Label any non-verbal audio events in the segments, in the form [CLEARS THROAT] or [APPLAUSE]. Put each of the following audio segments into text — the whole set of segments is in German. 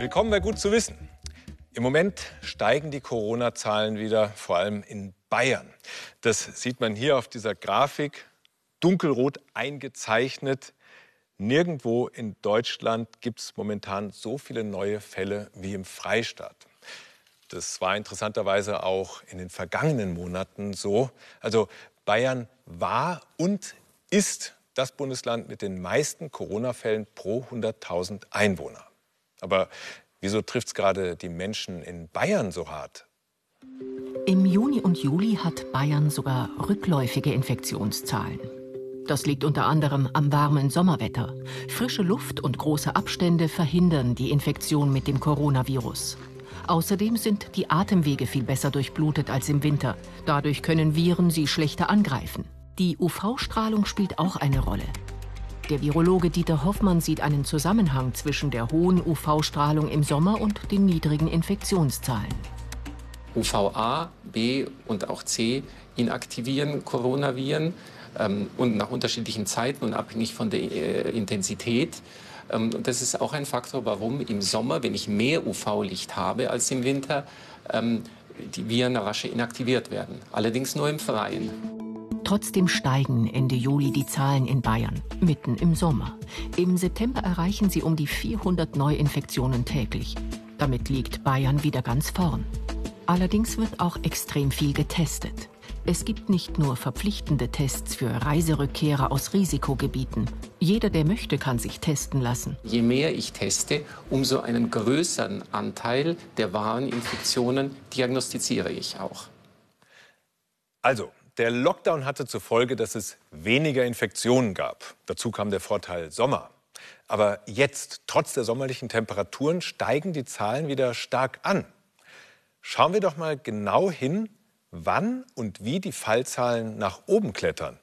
Willkommen bei Gut zu wissen. Im Moment steigen die Corona-Zahlen wieder, vor allem in Bayern. Das sieht man hier auf dieser Grafik, dunkelrot eingezeichnet. Nirgendwo in Deutschland gibt es momentan so viele neue Fälle wie im Freistaat. Das war interessanterweise auch in den vergangenen Monaten so. Also Bayern war und ist das Bundesland mit den meisten Corona-Fällen pro 100.000 Einwohner. Aber wieso trifft es gerade die Menschen in Bayern so hart? Im Juni und Juli hat Bayern sogar rückläufige Infektionszahlen. Das liegt unter anderem am warmen Sommerwetter. Frische Luft und große Abstände verhindern die Infektion mit dem Coronavirus. Außerdem sind die Atemwege viel besser durchblutet als im Winter. Dadurch können Viren sie schlechter angreifen. Die UV-Strahlung spielt auch eine Rolle. Der Virologe Dieter Hoffmann sieht einen Zusammenhang zwischen der hohen UV-Strahlung im Sommer und den niedrigen Infektionszahlen. UVA, B und auch C inaktivieren Coronaviren ähm, und nach unterschiedlichen Zeiten und abhängig von der äh, Intensität. Ähm, und das ist auch ein Faktor, warum im Sommer, wenn ich mehr UV-Licht habe als im Winter, ähm, die Viren rascher inaktiviert werden. Allerdings nur im Freien. Trotzdem steigen Ende Juli die Zahlen in Bayern, mitten im Sommer. Im September erreichen sie um die 400 Neuinfektionen täglich. Damit liegt Bayern wieder ganz vorn. Allerdings wird auch extrem viel getestet. Es gibt nicht nur verpflichtende Tests für Reiserückkehrer aus Risikogebieten. Jeder, der möchte, kann sich testen lassen. Je mehr ich teste, umso einen größeren Anteil der wahren Infektionen diagnostiziere ich auch. Also, der Lockdown hatte zur Folge, dass es weniger Infektionen gab. Dazu kam der Vorteil Sommer. Aber jetzt, trotz der sommerlichen Temperaturen, steigen die Zahlen wieder stark an. Schauen wir doch mal genau hin, wann und wie die Fallzahlen nach oben klettern.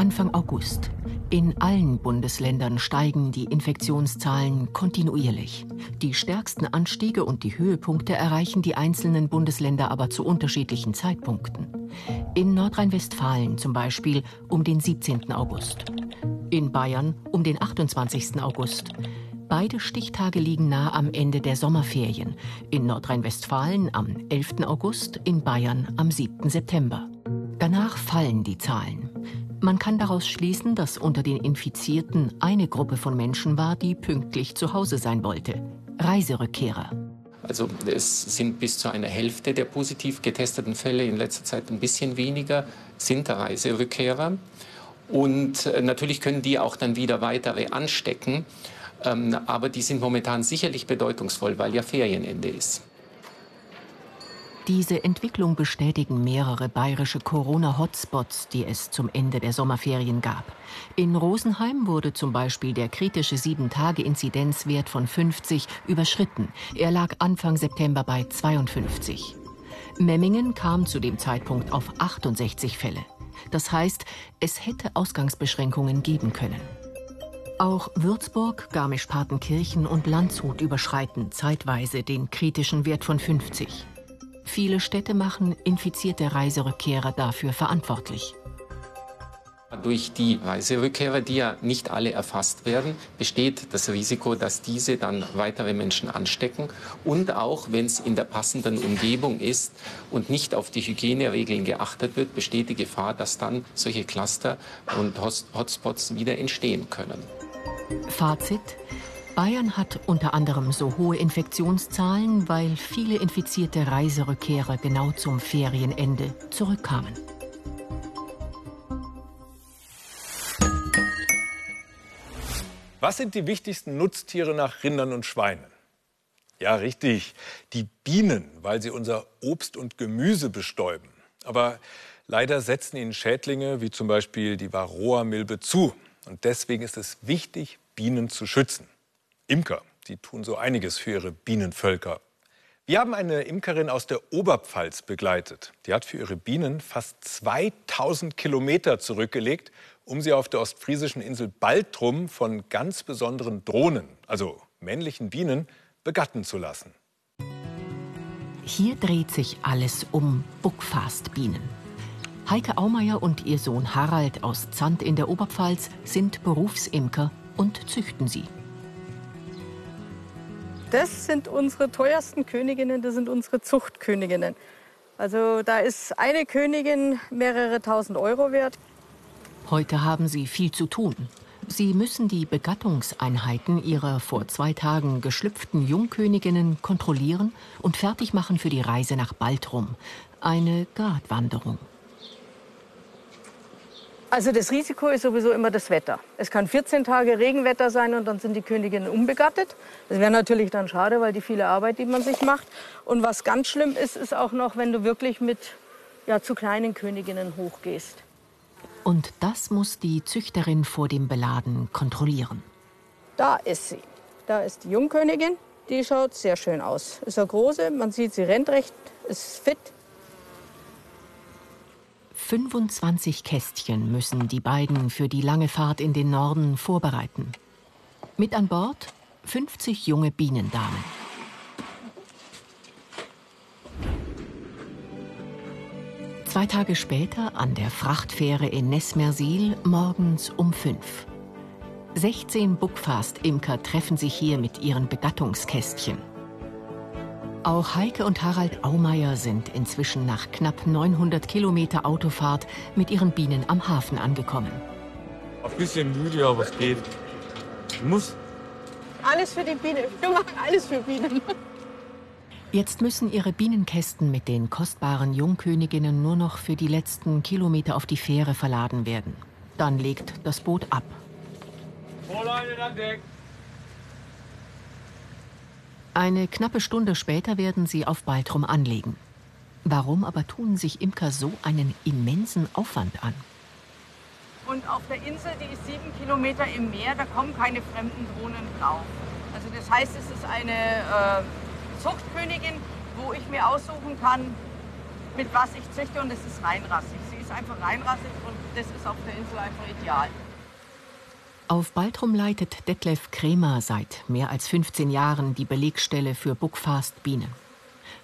Anfang August. In allen Bundesländern steigen die Infektionszahlen kontinuierlich. Die stärksten Anstiege und die Höhepunkte erreichen die einzelnen Bundesländer aber zu unterschiedlichen Zeitpunkten. In Nordrhein-Westfalen zum Beispiel um den 17. August. In Bayern um den 28. August. Beide Stichtage liegen nah am Ende der Sommerferien. In Nordrhein-Westfalen am 11. August, in Bayern am 7. September. Danach fallen die Zahlen. Man kann daraus schließen, dass unter den Infizierten eine Gruppe von Menschen war, die pünktlich zu Hause sein wollte. Reiserückkehrer. Also es sind bis zu einer Hälfte der positiv getesteten Fälle in letzter Zeit ein bisschen weniger, sind Reiserückkehrer. Und äh, natürlich können die auch dann wieder weitere anstecken. Ähm, aber die sind momentan sicherlich bedeutungsvoll, weil ja Ferienende ist. Diese Entwicklung bestätigen mehrere bayerische Corona-Hotspots, die es zum Ende der Sommerferien gab. In Rosenheim wurde zum Beispiel der kritische 7-Tage-Inzidenzwert von 50 überschritten. Er lag Anfang September bei 52. Memmingen kam zu dem Zeitpunkt auf 68 Fälle. Das heißt, es hätte Ausgangsbeschränkungen geben können. Auch Würzburg, Garmisch-Partenkirchen und Landshut überschreiten zeitweise den kritischen Wert von 50. Viele Städte machen infizierte Reiserückkehrer dafür verantwortlich. Durch die Reiserückkehrer, die ja nicht alle erfasst werden, besteht das Risiko, dass diese dann weitere Menschen anstecken. Und auch wenn es in der passenden Umgebung ist und nicht auf die Hygieneregeln geachtet wird, besteht die Gefahr, dass dann solche Cluster und Hotspots wieder entstehen können. Fazit. Bayern hat unter anderem so hohe Infektionszahlen, weil viele infizierte Reiserückkehrer genau zum Ferienende zurückkamen. Was sind die wichtigsten Nutztiere nach Rindern und Schweinen? Ja, richtig, die Bienen, weil sie unser Obst und Gemüse bestäuben. Aber leider setzen ihnen Schädlinge wie zum Beispiel die Varroa-Milbe zu. Und deswegen ist es wichtig, Bienen zu schützen. Imker, die tun so einiges für ihre Bienenvölker. Wir haben eine Imkerin aus der Oberpfalz begleitet. Die hat für ihre Bienen fast 2000 Kilometer zurückgelegt, um sie auf der ostfriesischen Insel Baltrum von ganz besonderen Drohnen, also männlichen Bienen, begatten zu lassen. Hier dreht sich alles um Buckfastbienen. Heike Aumeier und ihr Sohn Harald aus Zand in der Oberpfalz sind Berufsimker und züchten sie. Das sind unsere teuersten Königinnen, das sind unsere Zuchtköniginnen. Also da ist eine Königin mehrere tausend Euro wert. Heute haben sie viel zu tun. Sie müssen die Begattungseinheiten ihrer vor zwei Tagen geschlüpften Jungköniginnen kontrollieren und fertig machen für die Reise nach Baltrum. Eine Gratwanderung. Also das Risiko ist sowieso immer das Wetter. Es kann 14 Tage Regenwetter sein und dann sind die Königinnen unbegattet. Das wäre natürlich dann schade, weil die viele Arbeit, die man sich macht. Und was ganz schlimm ist, ist auch noch, wenn du wirklich mit ja, zu kleinen Königinnen hochgehst. Und das muss die Züchterin vor dem Beladen kontrollieren. Da ist sie. Da ist die Jungkönigin. Die schaut sehr schön aus. Ist eine große, man sieht, sie rennt recht, ist fit. 25 Kästchen müssen die beiden für die lange Fahrt in den Norden vorbereiten. Mit an Bord 50 junge Bienendamen. Zwei Tage später an der Frachtfähre in Nesmersil morgens um fünf. 16 Buckfast-Imker treffen sich hier mit ihren Begattungskästchen. Auch Heike und Harald Aumeier sind inzwischen nach knapp 900 Kilometer Autofahrt mit ihren Bienen am Hafen angekommen. Ein bisschen müde, aber es geht. Muss. Alles für die Biene. Wir machen alles für Bienen. Jetzt müssen ihre Bienenkästen mit den kostbaren Jungköniginnen nur noch für die letzten Kilometer auf die Fähre verladen werden. Dann legt das Boot ab. Vorleine an Deck. Eine knappe Stunde später werden sie auf Baltrum anlegen. Warum aber tun sich Imker so einen immensen Aufwand an? Und auf der Insel, die ist sieben Kilometer im Meer, da kommen keine fremden Drohnen drauf. Also das heißt, es ist eine äh, Zuchtkönigin, wo ich mir aussuchen kann, mit was ich züchte und es ist reinrassig. Sie ist einfach reinrassig und das ist auf der Insel einfach ideal. Auf Baltrum leitet Detlef Kremer seit mehr als 15 Jahren die Belegstelle für Buckfast Bienen.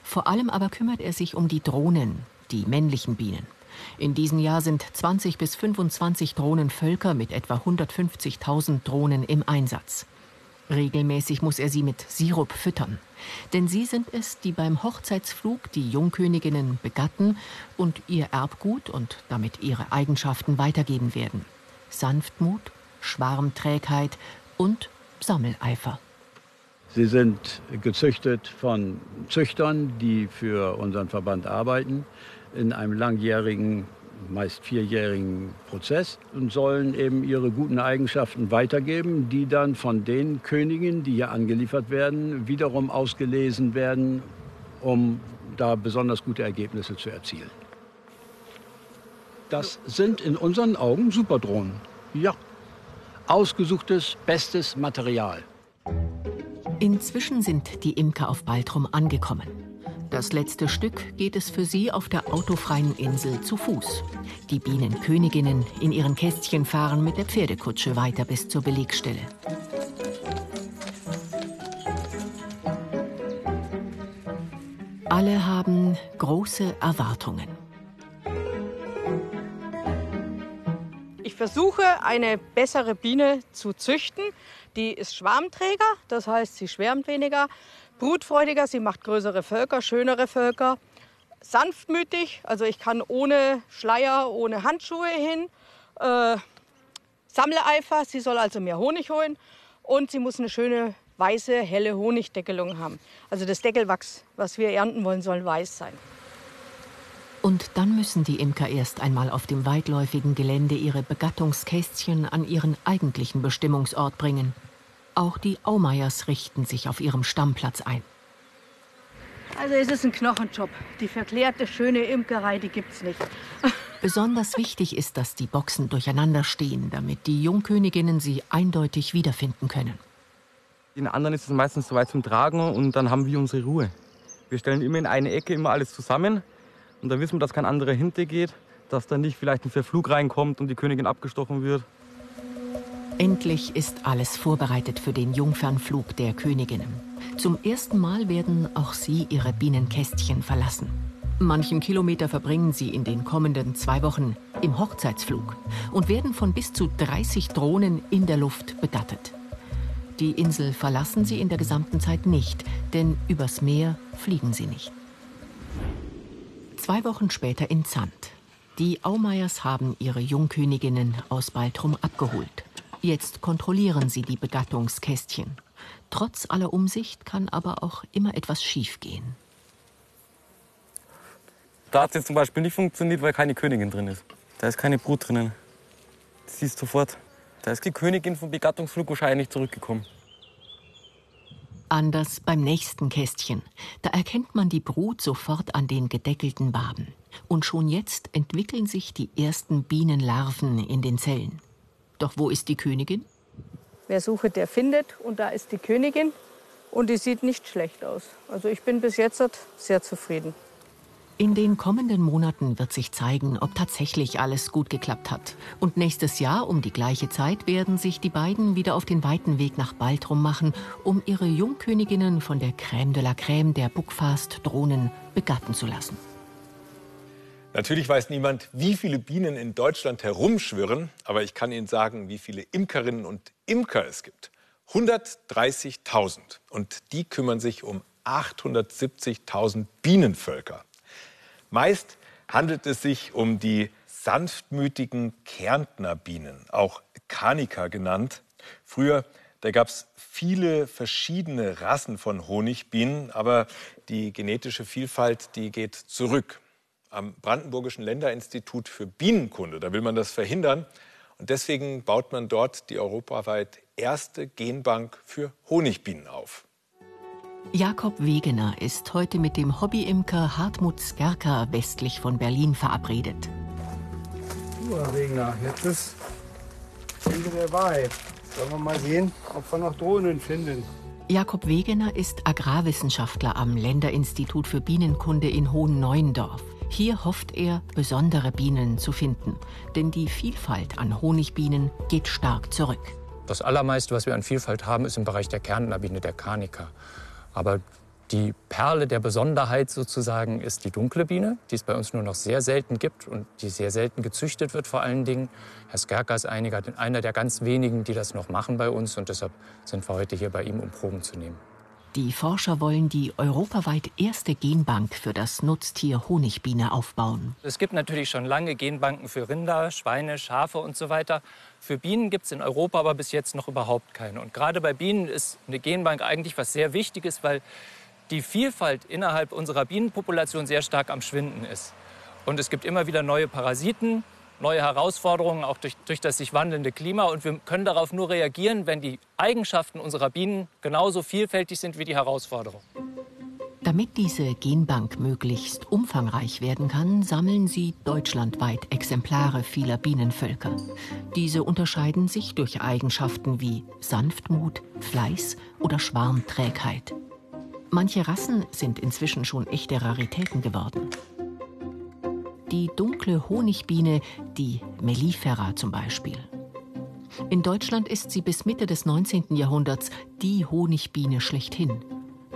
Vor allem aber kümmert er sich um die Drohnen, die männlichen Bienen. In diesem Jahr sind 20 bis 25 Drohnenvölker mit etwa 150.000 Drohnen im Einsatz. Regelmäßig muss er sie mit Sirup füttern. Denn sie sind es, die beim Hochzeitsflug die Jungköniginnen begatten und ihr Erbgut und damit ihre Eigenschaften weitergeben werden. Sanftmut, Schwarmträgheit und Sammeleifer. Sie sind gezüchtet von Züchtern, die für unseren Verband arbeiten, in einem langjährigen, meist vierjährigen Prozess und sollen eben ihre guten Eigenschaften weitergeben, die dann von den Königen, die hier angeliefert werden, wiederum ausgelesen werden, um da besonders gute Ergebnisse zu erzielen. Das sind in unseren Augen Superdrohnen. Ja, ausgesuchtes, bestes Material. Inzwischen sind die Imker auf Baltrum angekommen. Das letzte Stück geht es für sie auf der autofreien Insel zu Fuß. Die Bienenköniginnen in ihren Kästchen fahren mit der Pferdekutsche weiter bis zur Belegstelle. Alle haben große Erwartungen. Versuche, eine bessere Biene zu züchten. Die ist Schwarmträger, das heißt, sie schwärmt weniger, brutfreudiger, sie macht größere Völker, schönere Völker, sanftmütig, also ich kann ohne Schleier, ohne Handschuhe hin, äh, Sammlereifer, sie soll also mehr Honig holen und sie muss eine schöne weiße, helle Honigdeckelung haben. Also das Deckelwachs, was wir ernten wollen, soll weiß sein. Und dann müssen die Imker erst einmal auf dem weitläufigen Gelände ihre Begattungskästchen an ihren eigentlichen Bestimmungsort bringen. Auch die Aumeiers richten sich auf ihrem Stammplatz ein. Also es ist ein Knochenjob. Die verklärte, schöne Imkerei, die gibt's nicht. [LAUGHS] Besonders wichtig ist, dass die Boxen durcheinander stehen, damit die Jungköniginnen sie eindeutig wiederfinden können. Den anderen ist es meistens soweit zum Tragen und dann haben wir unsere Ruhe. Wir stellen immer in eine Ecke immer alles zusammen und dann wissen wir, dass kein anderer hintergeht, dass da nicht vielleicht ein Verflug reinkommt und die Königin abgestochen wird. Endlich ist alles vorbereitet für den Jungfernflug der Königinnen. Zum ersten Mal werden auch sie ihre Bienenkästchen verlassen. Manchen Kilometer verbringen sie in den kommenden zwei Wochen im Hochzeitsflug und werden von bis zu 30 Drohnen in der Luft begattet. Die Insel verlassen sie in der gesamten Zeit nicht, denn übers Meer fliegen sie nicht. Zwei Wochen später in Zand. Die Aumeiers haben ihre Jungköniginnen aus Baltrum abgeholt. Jetzt kontrollieren sie die Begattungskästchen. Trotz aller Umsicht kann aber auch immer etwas schiefgehen. Da hat es jetzt zum Beispiel nicht funktioniert, weil keine Königin drin ist. Da ist keine Brut drinnen. Das siehst sofort. Da ist die Königin vom Begattungsflug wahrscheinlich zurückgekommen. Anders beim nächsten Kästchen. Da erkennt man die Brut sofort an den gedeckelten Waben. Und schon jetzt entwickeln sich die ersten Bienenlarven in den Zellen. Doch wo ist die Königin? Wer sucht, der findet. Und da ist die Königin. Und die sieht nicht schlecht aus. Also ich bin bis jetzt sehr zufrieden. In den kommenden Monaten wird sich zeigen, ob tatsächlich alles gut geklappt hat. Und nächstes Jahr um die gleiche Zeit werden sich die beiden wieder auf den weiten Weg nach Baltrum machen, um ihre Jungköniginnen von der Crème de la Crème der Buckfast-Drohnen begatten zu lassen. Natürlich weiß niemand, wie viele Bienen in Deutschland herumschwirren, aber ich kann Ihnen sagen, wie viele Imkerinnen und Imker es gibt. 130.000. Und die kümmern sich um 870.000 Bienenvölker. Meist handelt es sich um die sanftmütigen Kärntner Bienen, auch Kanika genannt. Früher da gab es viele verschiedene Rassen von Honigbienen, aber die genetische Vielfalt, die geht zurück. Am Brandenburgischen Länderinstitut für Bienenkunde, da will man das verhindern. Und deswegen baut man dort die europaweit erste Genbank für Honigbienen auf. Jakob Wegener ist heute mit dem Hobbyimker Hartmut Skerker westlich von Berlin verabredet. So, Herr Wegener, jetzt ist Ende der Wahrheit. Sollen wir mal sehen, ob wir noch Drohnen finden. Jakob Wegener ist Agrarwissenschaftler am Länderinstitut für Bienenkunde in Hohenneuendorf. Hier hofft er, besondere Bienen zu finden, denn die Vielfalt an Honigbienen geht stark zurück. Das allermeiste, was wir an Vielfalt haben, ist im Bereich der Kärntnerbiene, der Carnica. Aber die Perle der Besonderheit sozusagen ist die dunkle Biene, die es bei uns nur noch sehr selten gibt und die sehr selten gezüchtet wird vor allen Dingen. Herr Skerker ist einer der ganz wenigen, die das noch machen bei uns und deshalb sind wir heute hier bei ihm, um Proben zu nehmen. Die Forscher wollen die europaweit erste Genbank für das Nutztier Honigbiene aufbauen. Es gibt natürlich schon lange Genbanken für Rinder, Schweine, Schafe und so weiter. Für Bienen gibt es in Europa aber bis jetzt noch überhaupt keine. Und gerade bei Bienen ist eine Genbank eigentlich was sehr Wichtiges, weil die Vielfalt innerhalb unserer Bienenpopulation sehr stark am Schwinden ist. Und es gibt immer wieder neue Parasiten, neue Herausforderungen, auch durch, durch das sich wandelnde Klima. Und wir können darauf nur reagieren, wenn die Eigenschaften unserer Bienen genauso vielfältig sind wie die Herausforderungen. Damit diese Genbank möglichst umfangreich werden kann, sammeln sie deutschlandweit Exemplare vieler Bienenvölker. Diese unterscheiden sich durch Eigenschaften wie Sanftmut, Fleiß oder Schwarmträgheit. Manche Rassen sind inzwischen schon echte Raritäten geworden die dunkle Honigbiene, die Mellifera zum Beispiel. In Deutschland ist sie bis Mitte des 19. Jahrhunderts die Honigbiene schlechthin.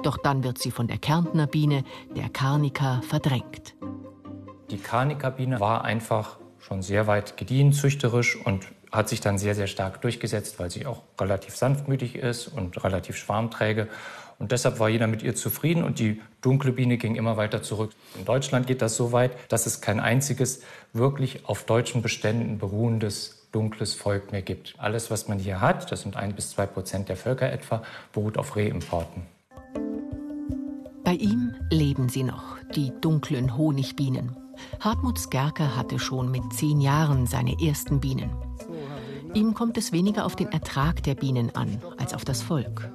Doch dann wird sie von der Kärntner Biene, der Carnica, verdrängt. Die Carnica-Biene war einfach schon sehr weit gediehen züchterisch und hat sich dann sehr, sehr stark durchgesetzt, weil sie auch relativ sanftmütig ist und relativ schwarmträge. Und deshalb war jeder mit ihr zufrieden und die dunkle Biene ging immer weiter zurück. In Deutschland geht das so weit, dass es kein einziges wirklich auf deutschen Beständen beruhendes dunkles Volk mehr gibt. Alles, was man hier hat, das sind ein bis zwei Prozent der Völker etwa, beruht auf Reimporten. Bei ihm leben sie noch, die dunklen Honigbienen. Hartmut Skerker hatte schon mit zehn Jahren seine ersten Bienen. Ihm kommt es weniger auf den Ertrag der Bienen an als auf das Volk.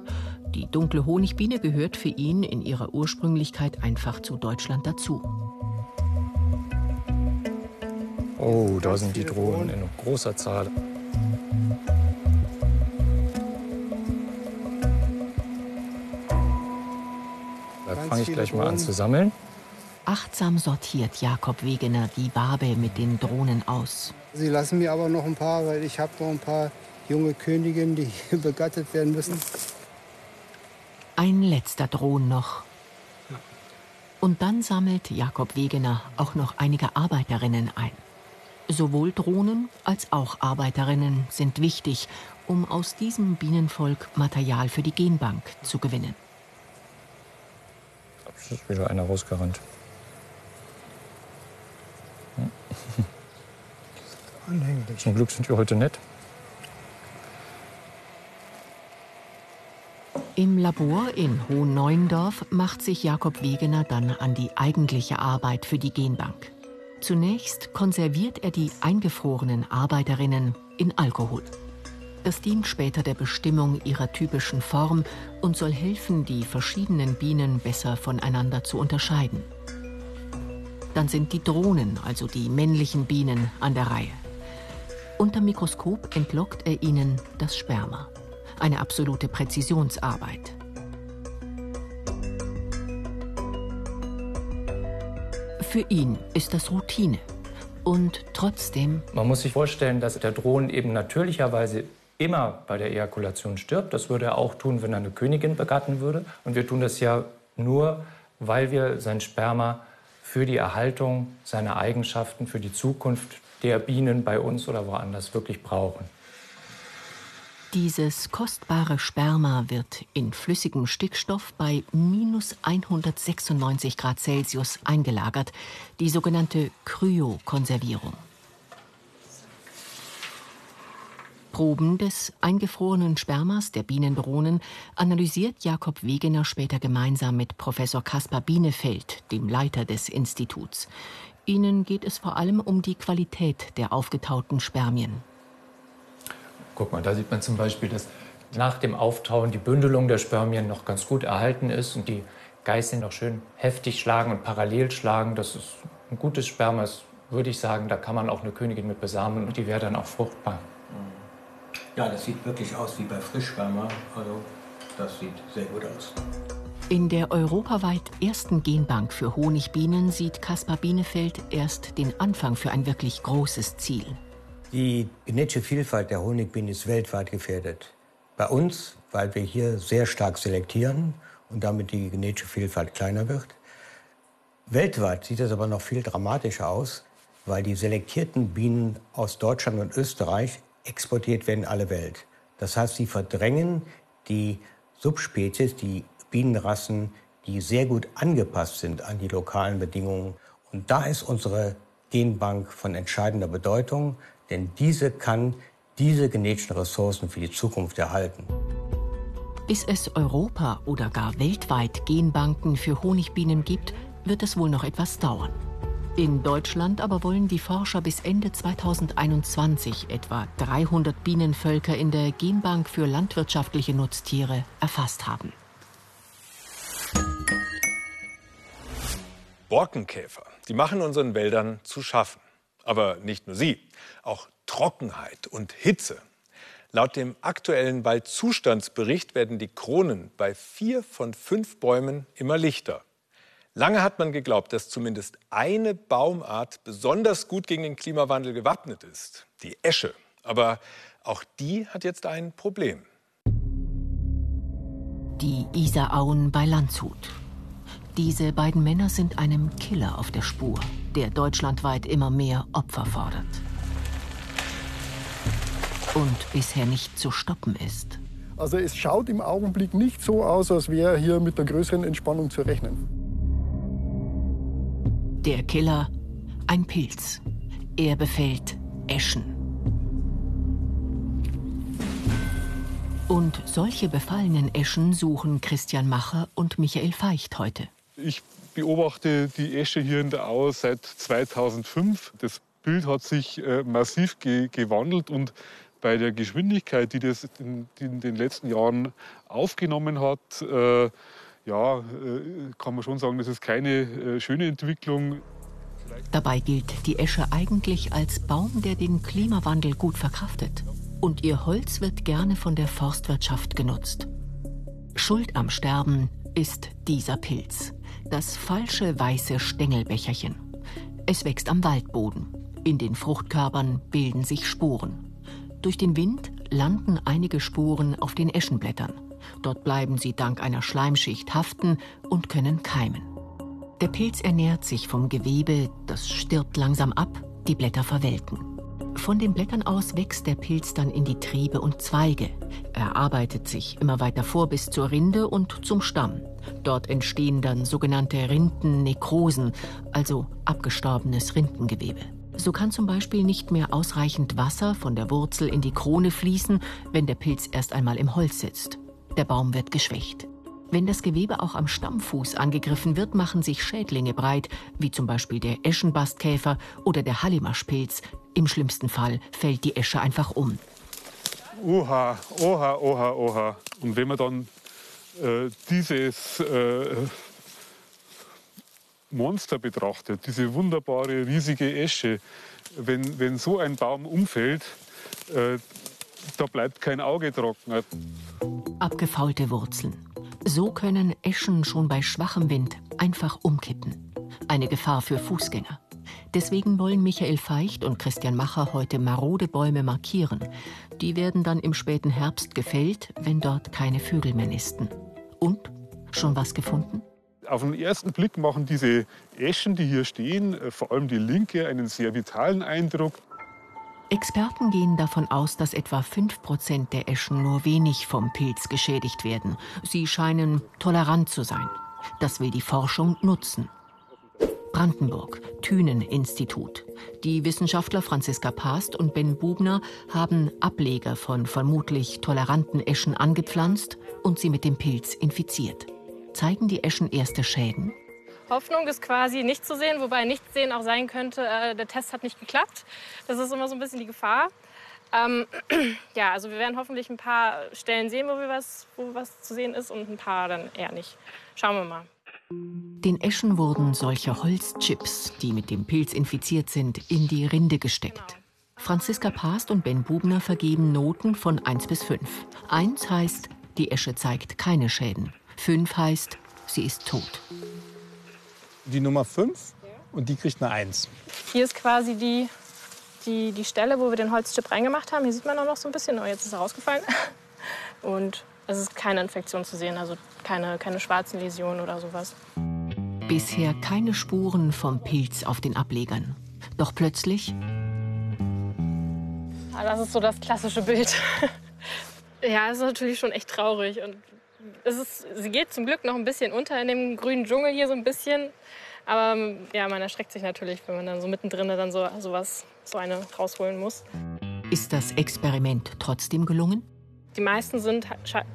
Die dunkle Honigbiene gehört für ihn in ihrer Ursprünglichkeit einfach zu Deutschland dazu. Oh, da sind die Drohnen in großer Zahl. Da fange ich gleich mal an zu sammeln. Achtsam sortiert Jakob Wegener die Wabe mit den Drohnen aus. Sie lassen mir aber noch ein paar, weil ich habe noch ein paar junge Königinnen, die [LAUGHS] begattet werden müssen. Ein letzter Drohn noch. Und dann sammelt Jakob Wegener auch noch einige Arbeiterinnen ein. Sowohl Drohnen als auch Arbeiterinnen sind wichtig, um aus diesem Bienenvolk Material für die Genbank zu gewinnen. Ist wieder einer rausgerannt. Anhänglich. Zum Glück sind wir heute nett. Im Labor in Hohenneuendorf macht sich Jakob Wegener dann an die eigentliche Arbeit für die Genbank. Zunächst konserviert er die eingefrorenen Arbeiterinnen in Alkohol. Das dient später der Bestimmung ihrer typischen Form und soll helfen, die verschiedenen Bienen besser voneinander zu unterscheiden. Dann sind die Drohnen, also die männlichen Bienen, an der Reihe. Unter Mikroskop entlockt er ihnen das Sperma. Eine absolute Präzisionsarbeit. Für ihn ist das Routine. Und trotzdem. Man muss sich vorstellen, dass der Drohnen eben natürlicherweise immer bei der Ejakulation stirbt. Das würde er auch tun, wenn er eine Königin begatten würde. Und wir tun das ja nur, weil wir sein Sperma für die Erhaltung seiner Eigenschaften, für die Zukunft der Bienen bei uns oder woanders wirklich brauchen. Dieses kostbare Sperma wird in flüssigem Stickstoff bei minus 196 Grad Celsius eingelagert, die sogenannte Kryokonservierung. Proben des eingefrorenen Spermas der Bienendrohnen analysiert Jakob Wegener später gemeinsam mit Professor Caspar Bienefeld, dem Leiter des Instituts. Ihnen geht es vor allem um die Qualität der aufgetauten Spermien. Guck mal, da sieht man zum Beispiel, dass nach dem Auftauen die Bündelung der Spermien noch ganz gut erhalten ist und die Geißeln noch schön heftig schlagen und parallel schlagen. Das ist ein gutes Sperma, das würde ich sagen, da kann man auch eine Königin mit besamen und die wäre dann auch fruchtbar. Ja, das sieht wirklich aus wie bei Frischsperma. Also das sieht sehr gut aus. In der europaweit ersten Genbank für Honigbienen sieht Caspar Bienefeld erst den Anfang für ein wirklich großes Ziel. Die genetische Vielfalt der Honigbienen ist weltweit gefährdet. Bei uns, weil wir hier sehr stark selektieren und damit die genetische Vielfalt kleiner wird. Weltweit sieht es aber noch viel dramatischer aus, weil die selektierten Bienen aus Deutschland und Österreich exportiert werden in alle Welt. Das heißt, sie verdrängen die Subspezies, die Bienenrassen, die sehr gut angepasst sind an die lokalen Bedingungen. Und da ist unsere Genbank von entscheidender Bedeutung, denn diese kann diese genetischen Ressourcen für die Zukunft erhalten. Bis es Europa oder gar weltweit Genbanken für Honigbienen gibt, wird es wohl noch etwas dauern. In Deutschland aber wollen die Forscher bis Ende 2021 etwa 300 Bienenvölker in der Genbank für landwirtschaftliche Nutztiere erfasst haben. Borkenkäfer, die machen unseren Wäldern zu schaffen. Aber nicht nur sie, auch Trockenheit und Hitze. Laut dem aktuellen Waldzustandsbericht werden die Kronen bei vier von fünf Bäumen immer lichter. Lange hat man geglaubt, dass zumindest eine Baumart besonders gut gegen den Klimawandel gewappnet ist, die Esche. Aber auch die hat jetzt ein Problem. Die Isarauen bei Landshut. Diese beiden Männer sind einem Killer auf der Spur, der deutschlandweit immer mehr Opfer fordert. Und bisher nicht zu stoppen ist. Also es schaut im Augenblick nicht so aus, als wäre hier mit einer größeren Entspannung zu rechnen. Der Killer, ein Pilz. Er befällt Eschen. Und solche befallenen Eschen suchen Christian Macher und Michael Feicht heute. Ich beobachte die Esche hier in der Au seit 2005. Das Bild hat sich äh, massiv ge gewandelt und bei der Geschwindigkeit, die das in, den letzten Jahren aufgenommen hat, äh, ja, äh, kann man schon sagen, das ist keine äh, schöne Entwicklung. Dabei gilt die Esche eigentlich als Baum, der den Klimawandel gut verkraftet. Und ihr Holz wird gerne von der Forstwirtschaft genutzt. Schuld am Sterben ist dieser Pilz, das falsche weiße Stängelbecherchen. Es wächst am Waldboden. In den Fruchtkörpern bilden sich Sporen. Durch den Wind landen einige Sporen auf den Eschenblättern. Dort bleiben sie dank einer Schleimschicht haften und können keimen. Der Pilz ernährt sich vom Gewebe, das stirbt langsam ab Die Blätter verwelken. Von den Blättern aus wächst der Pilz dann in die Triebe und Zweige. Er arbeitet sich immer weiter vor bis zur Rinde und zum Stamm. Dort entstehen dann sogenannte Rindennekrosen, also abgestorbenes Rindengewebe. So kann zum Beispiel nicht mehr ausreichend Wasser von der Wurzel in die Krone fließen, wenn der Pilz erst einmal im Holz sitzt. Der Baum wird geschwächt. Wenn das Gewebe auch am Stammfuß angegriffen wird, machen sich Schädlinge breit, wie zum Beispiel der Eschenbastkäfer oder der Hallimaschpilz. Im schlimmsten Fall fällt die Esche einfach um. Oha, oha, oha, oha. Und wenn man dann äh, dieses äh, Monster betrachtet, diese wunderbare, riesige Esche, wenn, wenn so ein Baum umfällt, äh, da bleibt kein Auge trocken. Abgefaulte Wurzeln. So können Eschen schon bei schwachem Wind einfach umkippen. Eine Gefahr für Fußgänger. Deswegen wollen Michael Feicht und Christian Macher heute marode Bäume markieren. Die werden dann im späten Herbst gefällt, wenn dort keine Vögel mehr nisten. Und? Schon was gefunden? Auf den ersten Blick machen diese Eschen, die hier stehen, äh, vor allem die linke, einen sehr vitalen Eindruck. Experten gehen davon aus, dass etwa 5% der Eschen nur wenig vom Pilz geschädigt werden. Sie scheinen tolerant zu sein. Das will die Forschung nutzen. Brandenburg, Thünen-Institut. Die Wissenschaftler Franziska Past und Ben Bubner haben Ableger von vermutlich toleranten Eschen angepflanzt und sie mit dem Pilz infiziert. Zeigen die Eschen erste Schäden? Hoffnung ist quasi nicht zu sehen, wobei nichts sehen auch sein könnte, äh, der Test hat nicht geklappt. Das ist immer so ein bisschen die Gefahr. Ähm, [CLEARS THROAT] ja, also wir werden hoffentlich ein paar Stellen sehen, wo, wir was, wo was zu sehen ist und ein paar dann eher nicht. Schauen wir mal. Den Eschen wurden solche Holzchips, die mit dem Pilz infiziert sind, in die Rinde gesteckt. Genau. Franziska Past und Ben Bubner vergeben Noten von 1 bis 5. 1 heißt, die Esche zeigt keine Schäden. 5 heißt, sie ist tot die Nummer 5 und die kriegt eine 1. Hier ist quasi die, die, die Stelle, wo wir den Holzchip reingemacht haben. Hier sieht man auch noch so ein bisschen, oh, jetzt ist er rausgefallen. [LAUGHS] Und es ist keine Infektion zu sehen, also keine, keine schwarzen Läsionen oder sowas. Bisher keine Spuren vom Pilz auf den Ablegern. Doch plötzlich. Ja, das ist so das klassische Bild. [LAUGHS] ja, es ist natürlich schon echt traurig. Und es ist, sie geht zum Glück noch ein bisschen unter in dem grünen Dschungel hier so ein bisschen. Aber ja, man erschreckt sich natürlich, wenn man dann so mittendrin dann so sowas, so eine rausholen muss. Ist das Experiment trotzdem gelungen? Die meisten sind,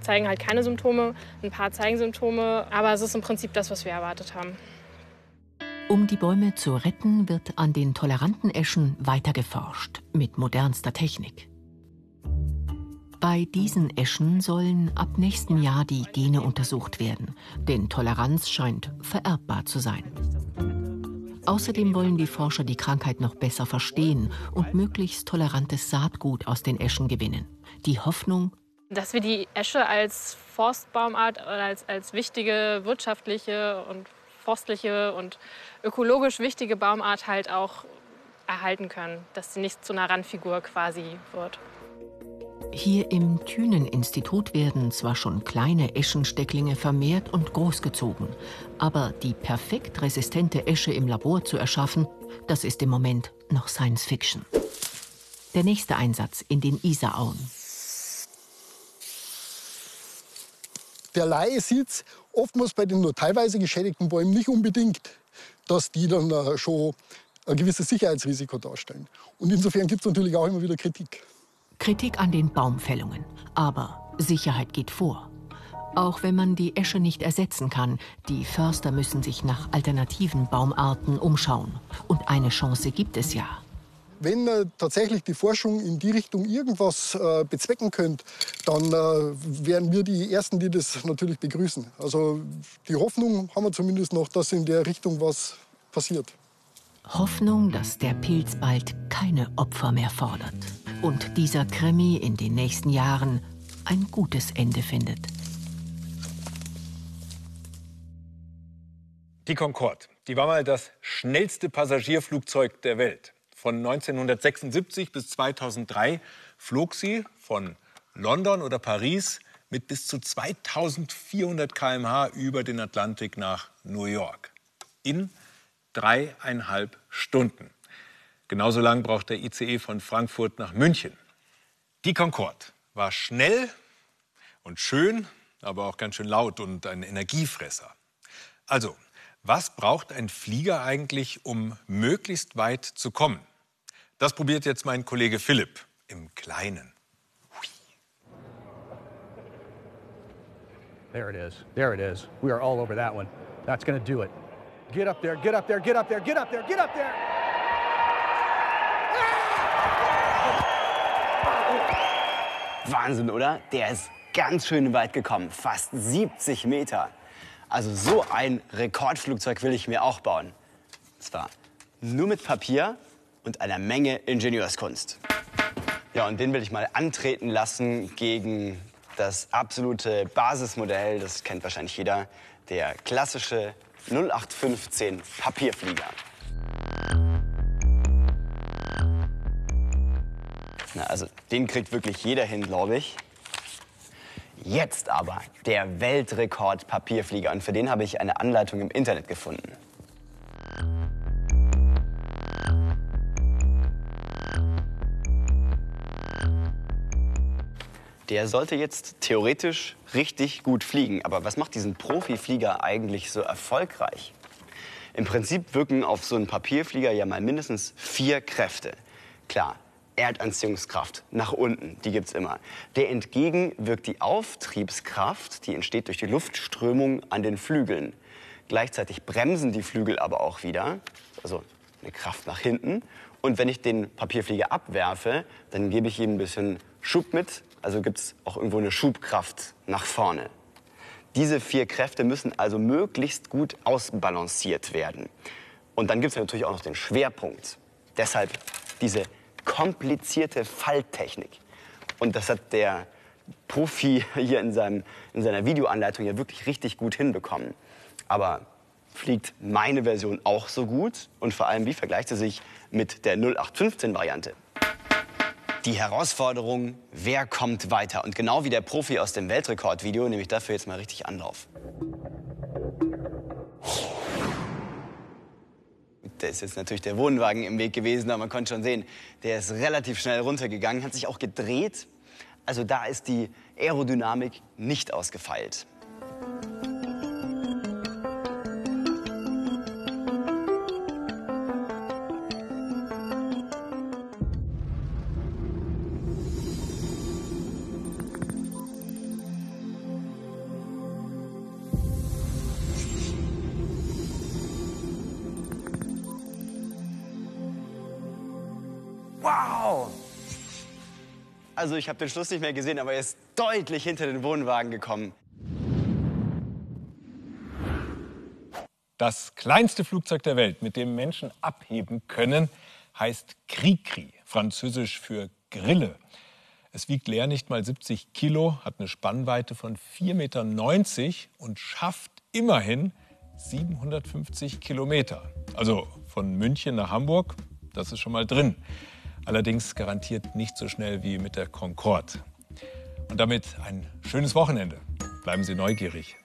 zeigen halt keine Symptome, ein paar zeigen Symptome, aber es ist im Prinzip das, was wir erwartet haben. Um die Bäume zu retten, wird an den toleranten Eschen weiter geforscht, mit modernster Technik. Bei diesen Eschen sollen ab nächstem Jahr die Gene untersucht werden, denn Toleranz scheint vererbbar zu sein. Außerdem wollen die Forscher die Krankheit noch besser verstehen und möglichst tolerantes Saatgut aus den Eschen gewinnen. Die Hoffnung, dass wir die Esche als Forstbaumart oder als, als wichtige wirtschaftliche und forstliche und ökologisch wichtige Baumart halt auch erhalten können, dass sie nicht zu einer Randfigur quasi wird. Hier im Thünen-Institut werden zwar schon kleine Eschenstecklinge vermehrt und großgezogen, aber die perfekt resistente Esche im Labor zu erschaffen, das ist im Moment noch Science Fiction. Der nächste Einsatz in den Isarauen. Der Laie sieht oftmals bei den nur teilweise geschädigten Bäumen nicht unbedingt, dass die dann äh, schon ein gewisses Sicherheitsrisiko darstellen. Und insofern gibt es natürlich auch immer wieder Kritik. Kritik an den Baumfällungen. Aber Sicherheit geht vor. Auch wenn man die Esche nicht ersetzen kann, die Förster müssen sich nach alternativen Baumarten umschauen. Und eine Chance gibt es ja. Wenn äh, tatsächlich die Forschung in die Richtung irgendwas äh, bezwecken könnte, dann äh, wären wir die Ersten, die das natürlich begrüßen. Also die Hoffnung haben wir zumindest noch, dass in der Richtung was passiert. Hoffnung, dass der Pilz bald keine Opfer mehr fordert und dieser Krimi in den nächsten Jahren ein gutes Ende findet. Die Concorde, die war mal das schnellste Passagierflugzeug der Welt. Von 1976 bis 2003 flog sie von London oder Paris mit bis zu 2400 km/h über den Atlantik nach New York. In dreieinhalb Stunden. Genauso lang braucht der ICE von Frankfurt nach München. Die Concorde war schnell und schön, aber auch ganz schön laut und ein Energiefresser. Also, was braucht ein Flieger eigentlich, um möglichst weit zu kommen? Das probiert jetzt mein Kollege Philipp im Kleinen. There it is. There it is. We are all over that one. That's going to do it. Get up there, get up there, get up there, get up there, get up there. Wahnsinn, oder? Der ist ganz schön weit gekommen. Fast 70 Meter. Also so ein Rekordflugzeug will ich mir auch bauen. Und zwar nur mit Papier und einer Menge Ingenieurskunst. Ja, und den will ich mal antreten lassen gegen das absolute Basismodell, das kennt wahrscheinlich jeder, der klassische 0815 Papierflieger. Na, also den kriegt wirklich jeder hin, glaube ich. Jetzt aber der Weltrekord Papierflieger und für den habe ich eine Anleitung im Internet gefunden. Der sollte jetzt theoretisch richtig gut fliegen. Aber was macht diesen Profiflieger eigentlich so erfolgreich? Im Prinzip wirken auf so einen Papierflieger ja mal mindestens vier Kräfte. Klar, Erdanziehungskraft nach unten, die gibt's immer. Der entgegen wirkt die Auftriebskraft, die entsteht durch die Luftströmung an den Flügeln. Gleichzeitig bremsen die Flügel aber auch wieder, also eine Kraft nach hinten. Und wenn ich den Papierflieger abwerfe, dann gebe ich ihm ein bisschen Schub mit, also gibt es auch irgendwo eine Schubkraft nach vorne. Diese vier Kräfte müssen also möglichst gut ausbalanciert werden. Und dann gibt es natürlich auch noch den Schwerpunkt. Deshalb diese komplizierte Falltechnik. Und das hat der Profi [LAUGHS] hier in, seinem, in seiner Videoanleitung ja wirklich richtig gut hinbekommen. Aber fliegt meine Version auch so gut? Und vor allem, wie vergleicht sie sich mit der 0815-Variante? Die Herausforderung, wer kommt weiter? Und genau wie der Profi aus dem Weltrekordvideo nehme ich dafür jetzt mal richtig Anlauf. Da ist jetzt natürlich der Wohnwagen im Weg gewesen, aber man konnte schon sehen, der ist relativ schnell runtergegangen, hat sich auch gedreht. Also da ist die Aerodynamik nicht ausgefeilt. Wow! Also ich habe den Schluss nicht mehr gesehen, aber er ist deutlich hinter den Wohnwagen gekommen. Das kleinste Flugzeug der Welt, mit dem Menschen abheben können, heißt Krikri, französisch für Grille. Es wiegt leer nicht mal 70 Kilo, hat eine Spannweite von 4,90 Meter und schafft immerhin 750 Kilometer. Also von München nach Hamburg, das ist schon mal drin. Allerdings garantiert nicht so schnell wie mit der Concorde. Und damit ein schönes Wochenende. Bleiben Sie neugierig.